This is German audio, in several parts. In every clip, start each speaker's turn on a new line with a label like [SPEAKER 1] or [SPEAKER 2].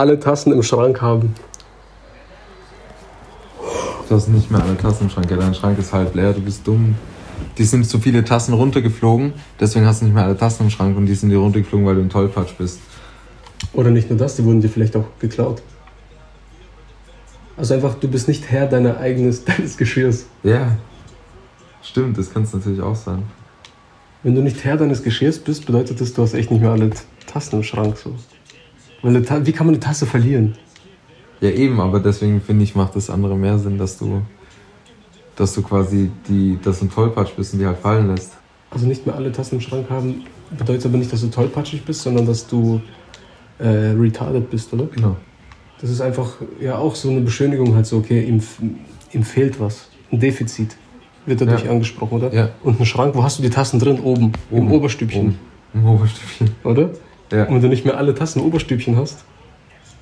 [SPEAKER 1] alle Tassen im Schrank haben.
[SPEAKER 2] Du hast nicht mehr alle Tassen im Schrank. Ja, dein Schrank ist halb leer, du bist dumm. Die sind zu viele Tassen runtergeflogen, deswegen hast du nicht mehr alle Tassen im Schrank und die sind dir runtergeflogen, weil du ein Tollpatsch bist.
[SPEAKER 1] Oder nicht nur das, die wurden dir vielleicht auch geklaut. Also einfach, du bist nicht Herr deiner eigenes, deines Geschirrs.
[SPEAKER 2] Ja, stimmt, das kann es natürlich auch sein.
[SPEAKER 1] Wenn du nicht Herr deines Geschirrs bist, bedeutet das, du hast echt nicht mehr alle Tassen im Schrank. So. Wie kann man eine Tasse verlieren?
[SPEAKER 2] Ja, eben, aber deswegen finde ich, macht das andere mehr Sinn, dass du, dass du quasi die, dass du ein Tollpatsch bist und die halt fallen lässt.
[SPEAKER 1] Also nicht mehr alle Tassen im Schrank haben, bedeutet aber nicht, dass du tollpatschig bist, sondern dass du äh, retarded bist, oder?
[SPEAKER 2] Genau.
[SPEAKER 1] Das ist einfach ja auch so eine Beschönigung halt so, okay, ihm, ihm fehlt was. Ein Defizit wird dadurch
[SPEAKER 2] Ja.
[SPEAKER 1] angesprochen, oder?
[SPEAKER 2] Ja.
[SPEAKER 1] Und ein Schrank, wo hast du die Tassen drin? Oben, im
[SPEAKER 2] Oben.
[SPEAKER 1] Oberstübchen,
[SPEAKER 2] Oben. Im Oberstübchen.
[SPEAKER 1] oder?
[SPEAKER 2] Ja.
[SPEAKER 1] Und wenn du nicht mehr alle Tassen im Oberstübchen hast,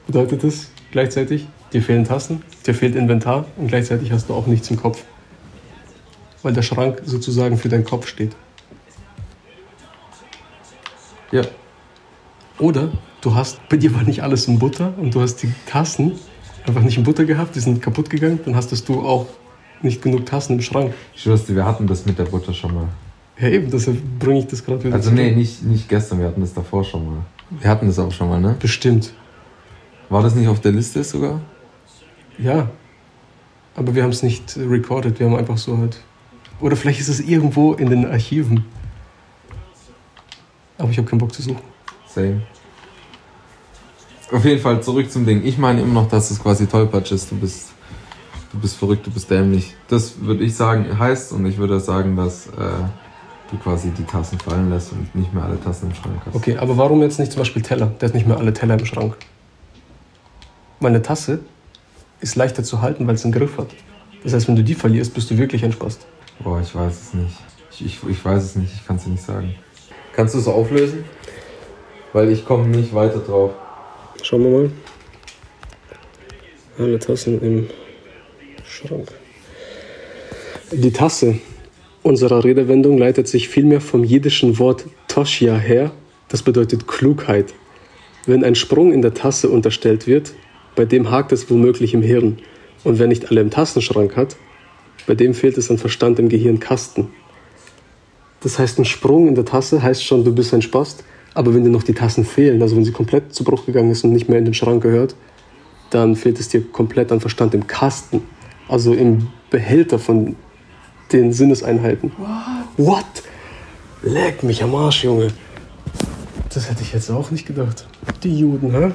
[SPEAKER 1] bedeutet das gleichzeitig, dir fehlen Tassen, dir fehlt Inventar und gleichzeitig hast du auch nichts im Kopf. Weil der Schrank sozusagen für deinen Kopf steht.
[SPEAKER 2] Ja.
[SPEAKER 1] Oder du hast, bei dir war nicht alles in Butter und du hast die Tassen einfach nicht in Butter gehabt, die sind kaputt gegangen, dann hast du auch nicht genug Tassen im Schrank.
[SPEAKER 2] Ich dir, wir hatten das mit der Butter schon mal.
[SPEAKER 1] Ja eben, deshalb bringe ich das gerade wieder
[SPEAKER 2] Also
[SPEAKER 1] zurück.
[SPEAKER 2] nee, nicht, nicht gestern, wir hatten das davor schon mal. Wir hatten das auch schon mal, ne?
[SPEAKER 1] Bestimmt,
[SPEAKER 2] War das nicht auf der Liste sogar?
[SPEAKER 1] ja. Aber wir haben es nicht recorded, wir haben einfach so halt... Oder vielleicht ist es irgendwo in den Archiven. Aber ich habe keinen Bock zu suchen.
[SPEAKER 2] Same. Auf jeden Fall zurück zum Ding. Ich meine immer noch, dass es quasi Tollpatsch ist. Du bist, du bist verrückt, du bist dämlich. Das würde ich sagen, heißt, und ich würde sagen, dass äh, du quasi die Tassen fallen lässt und nicht mehr alle Tassen im Schrank hast.
[SPEAKER 1] Okay, aber warum jetzt nicht zum Beispiel Teller? Der hat nicht mehr alle Teller im Schrank. Weil eine Tasse ist leichter zu halten, weil es einen Griff hat. Das heißt, wenn du die verlierst, bist du wirklich ein Spast.
[SPEAKER 2] Boah, ich weiß es nicht. Ich, ich, ich weiß es nicht, ich kann es dir nicht sagen. Kannst du es auflösen? Weil ich komme nicht weiter drauf.
[SPEAKER 1] Schauen wir mal. Alle Tassen im Schrank. Die Tasse unserer Redewendung leitet sich vielmehr vom jiddischen Wort Toshia her. Das bedeutet Klugheit. Wenn ein Sprung in der Tasse unterstellt wird, bei dem hakt es womöglich im Hirn. Und wer nicht alle im Tassenschrank hat, bei dem fehlt es an Verstand im Gehirnkasten. Das heißt, ein Sprung in der Tasse heißt schon, du bist ein Spast. Aber wenn dir noch die Tassen fehlen, also wenn sie komplett zu Bruch gegangen ist und nicht mehr in den Schrank gehört, dann fehlt es dir komplett an Verstand im Kasten. Also im Behälter von den Sinneseinheiten. What? What? Leck mich am Arsch, Junge. Das hätte ich jetzt auch nicht gedacht. Die Juden, hä?